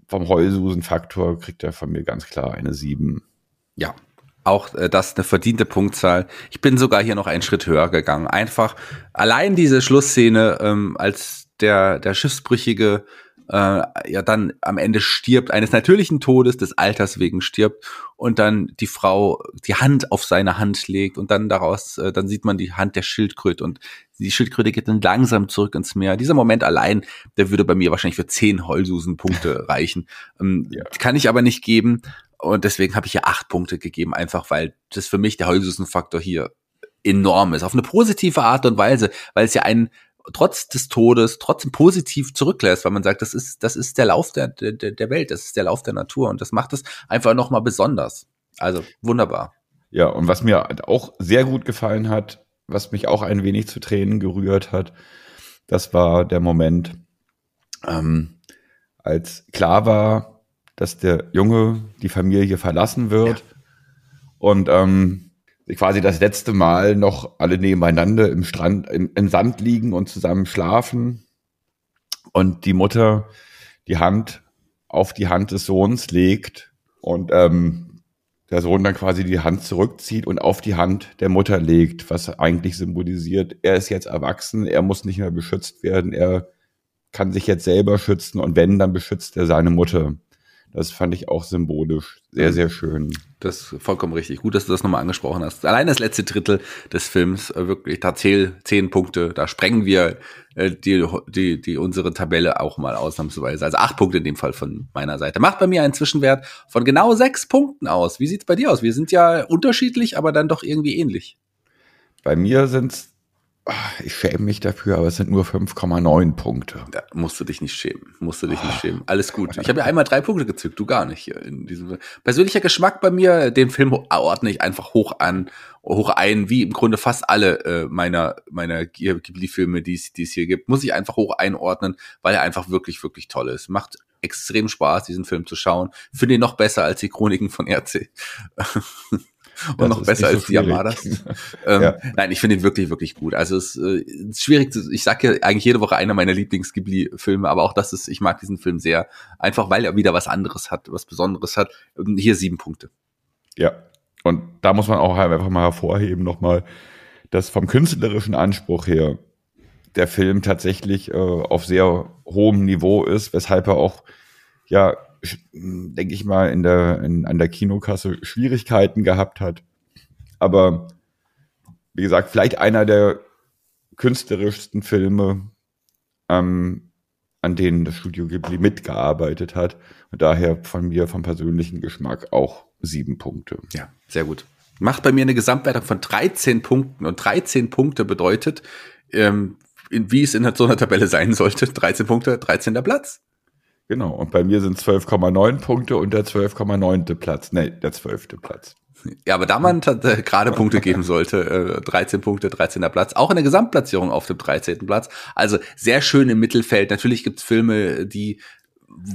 [SPEAKER 2] vom Heulsusen-Faktor kriegt er von mir ganz klar eine 7.
[SPEAKER 1] Ja, auch äh, das eine verdiente Punktzahl. Ich bin sogar hier noch einen Schritt höher gegangen. Einfach allein diese Schlussszene, ähm, als der, der Schiffsbrüchige äh, ja dann am Ende stirbt, eines natürlichen Todes, des Alters wegen stirbt und dann die Frau die Hand auf seine Hand legt und dann daraus, äh, dann sieht man die Hand der Schildkröte und die Schildkröte geht dann langsam zurück ins Meer. Dieser Moment allein, der würde bei mir wahrscheinlich für zehn Heulsusen-Punkte reichen. Ähm, ja. Kann ich aber nicht geben und deswegen habe ich hier acht Punkte gegeben, einfach weil das für mich der Heulsusen-Faktor hier enorm ist. Auf eine positive Art und Weise, weil es ja einen trotz des Todes trotzdem positiv zurücklässt, weil man sagt, das ist, das ist der Lauf der, der, der Welt, das ist der Lauf der Natur und das macht es einfach nochmal besonders. Also wunderbar.
[SPEAKER 2] Ja, und was mir auch sehr gut gefallen hat, was mich auch ein wenig zu Tränen gerührt hat, das war der Moment, ähm, als klar war, dass der Junge die Familie verlassen wird. Ja. Und ähm, quasi das letzte Mal noch alle nebeneinander im Strand, im, im Sand liegen und zusammen schlafen. Und die Mutter die Hand auf die Hand des Sohns legt und ähm, der Sohn dann quasi die Hand zurückzieht und auf die Hand der Mutter legt, was eigentlich symbolisiert, er ist jetzt erwachsen, er muss nicht mehr beschützt werden, er kann sich jetzt selber schützen und wenn, dann beschützt er seine Mutter. Das fand ich auch symbolisch sehr, mhm. sehr schön.
[SPEAKER 1] Das ist vollkommen richtig. Gut, dass du das nochmal angesprochen hast. Allein das letzte Drittel des Films, äh, wirklich, da zähl zehn Punkte, da sprengen wir äh, die, die, die unsere Tabelle auch mal ausnahmsweise. Also acht Punkte in dem Fall von meiner Seite. Macht bei mir einen Zwischenwert von genau sechs Punkten aus. Wie sieht's bei dir aus? Wir sind ja unterschiedlich, aber dann doch irgendwie ähnlich.
[SPEAKER 2] Bei mir sind's Ah, ich schäme mich dafür, aber es sind nur 5,9 Punkte.
[SPEAKER 1] Da musst du dich nicht schämen. Musst du dich nicht schämen. Alles gut. Ich habe ja einmal drei Punkte gezückt, du gar nicht. In diesem persönlicher Geschmack bei mir, den Film ordne ich einfach hoch an, hoch ein, wie im Grunde fast alle äh, meiner meiner Ghibli-Filme, die es hier gibt, muss ich einfach hoch einordnen, weil er einfach wirklich wirklich toll ist. Macht extrem Spaß, diesen Film zu schauen. Finde ihn noch besser als die Chroniken von RC. und noch besser als die Yamadas. ähm, ja. Nein, ich finde ihn wirklich, wirklich gut. Also es äh, ist schwierig, zu, ich sage ja eigentlich jede Woche einer meiner Lieblings-Ghibli-Filme, aber auch das ist, ich mag diesen Film sehr, einfach weil er wieder was anderes hat, was Besonderes hat. Ähm, hier sieben Punkte.
[SPEAKER 2] Ja, und da muss man auch einfach mal hervorheben nochmal, dass vom künstlerischen Anspruch her der Film tatsächlich äh, auf sehr hohem Niveau ist, weshalb er auch ja denke ich mal, in der, in, an der Kinokasse Schwierigkeiten gehabt hat. Aber wie gesagt, vielleicht einer der künstlerischsten Filme, ähm, an denen das Studio Ghibli mitgearbeitet hat. Und daher von mir vom persönlichen Geschmack auch sieben Punkte.
[SPEAKER 1] Ja, sehr gut. Macht bei mir eine Gesamtwertung von 13 Punkten. Und 13 Punkte bedeutet, ähm, in, wie es in so einer Tabelle sein sollte, 13 Punkte, 13. Platz.
[SPEAKER 2] Genau, und bei mir sind 12,9 Punkte und der 12,9. Platz. Nee, der 12. Platz.
[SPEAKER 1] Ja, aber da man äh, gerade Punkte geben sollte, äh, 13 Punkte, 13. Platz, auch in der Gesamtplatzierung auf dem 13. Platz. Also sehr schön im Mittelfeld. Natürlich gibt's Filme, die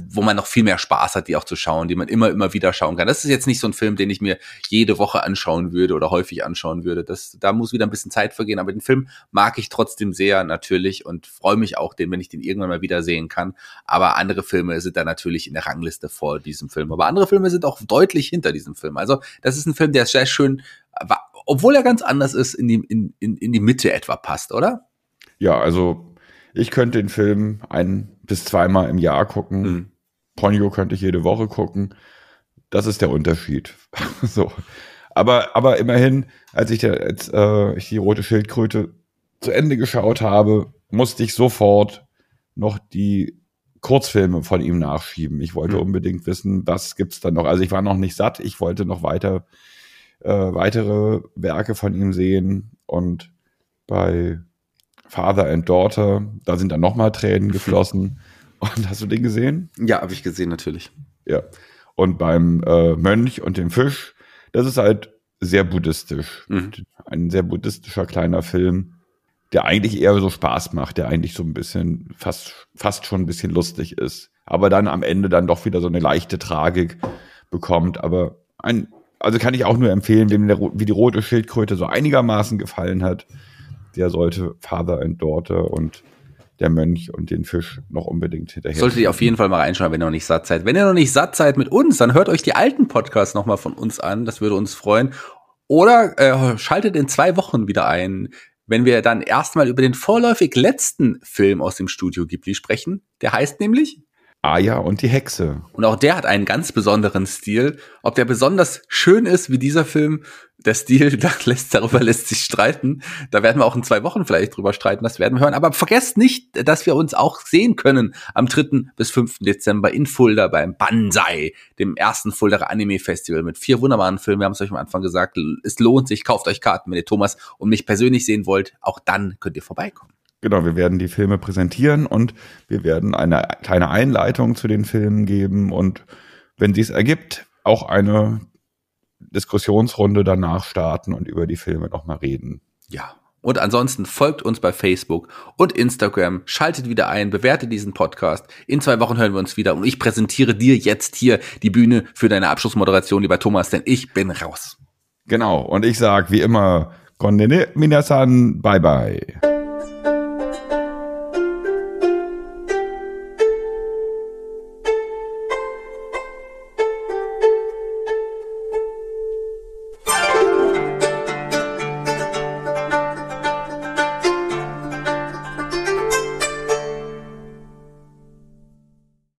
[SPEAKER 1] wo man noch viel mehr Spaß hat, die auch zu schauen, die man immer, immer wieder schauen kann. Das ist jetzt nicht so ein Film, den ich mir jede Woche anschauen würde oder häufig anschauen würde. Das, da muss wieder ein bisschen Zeit vergehen. Aber den Film mag ich trotzdem sehr natürlich und freue mich auch, den, wenn ich den irgendwann mal wieder sehen kann. Aber andere Filme sind da natürlich in der Rangliste vor diesem Film. Aber andere Filme sind auch deutlich hinter diesem Film. Also das ist ein Film, der sehr schön, obwohl er ganz anders ist, in die, in, in, in die Mitte etwa passt, oder?
[SPEAKER 2] Ja, also ich könnte den Film ein bis zweimal im Jahr gucken. Mhm. Ponyo könnte ich jede Woche gucken. Das ist der Unterschied. so. Aber, aber immerhin, als ich, der, als, äh, ich die rote Schildkröte zu Ende geschaut habe, musste ich sofort noch die Kurzfilme von ihm nachschieben. Ich wollte mhm. unbedingt wissen, was gibt's da noch. Also ich war noch nicht satt, ich wollte noch weiter äh, weitere Werke von ihm sehen und bei Father and Daughter, da sind dann nochmal Tränen geflossen. Und hast du den gesehen?
[SPEAKER 1] Ja, habe ich gesehen, natürlich.
[SPEAKER 2] Ja. Und beim äh, Mönch und dem Fisch, das ist halt sehr buddhistisch. Mhm. Ein sehr buddhistischer kleiner Film, der eigentlich eher so Spaß macht, der eigentlich so ein bisschen, fast, fast schon ein bisschen lustig ist. Aber dann am Ende dann doch wieder so eine leichte Tragik bekommt. Aber ein, also kann ich auch nur empfehlen, wem der, wie die rote Schildkröte so einigermaßen gefallen hat der sollte Father and Daughter und der Mönch und den Fisch noch unbedingt hinterher.
[SPEAKER 1] Solltet ihr auf jeden Fall mal reinschauen, wenn ihr noch nicht satt seid. Wenn ihr noch nicht satt seid mit uns, dann hört euch die alten Podcasts nochmal von uns an. Das würde uns freuen. Oder äh, schaltet in zwei Wochen wieder ein, wenn wir dann erstmal über den vorläufig letzten Film aus dem Studio Ghibli sprechen. Der heißt nämlich
[SPEAKER 2] Aya und die Hexe.
[SPEAKER 1] Und auch der hat einen ganz besonderen Stil. Ob der besonders schön ist wie dieser Film, der Stil, da lässt, darüber lässt sich streiten. Da werden wir auch in zwei Wochen vielleicht drüber streiten, das werden wir hören. Aber vergesst nicht, dass wir uns auch sehen können am 3. bis 5. Dezember in Fulda beim Banzai, dem ersten Fuldaer Anime Festival mit vier wunderbaren Filmen. Wir haben es euch am Anfang gesagt, es lohnt sich, kauft euch Karten, wenn ihr Thomas und mich persönlich sehen wollt. Auch dann könnt ihr vorbeikommen.
[SPEAKER 2] Genau, wir werden die Filme präsentieren und wir werden eine kleine Einleitung zu den Filmen geben und wenn dies ergibt, auch eine Diskussionsrunde danach starten und über die Filme nochmal reden.
[SPEAKER 1] Ja. Und ansonsten folgt uns bei Facebook und Instagram, schaltet wieder ein, bewertet diesen Podcast. In zwei Wochen hören wir uns wieder und ich präsentiere dir jetzt hier die Bühne für deine Abschlussmoderation, lieber Thomas, denn ich bin raus.
[SPEAKER 2] Genau. Und ich sag wie immer, Kondene Minasan, bye bye.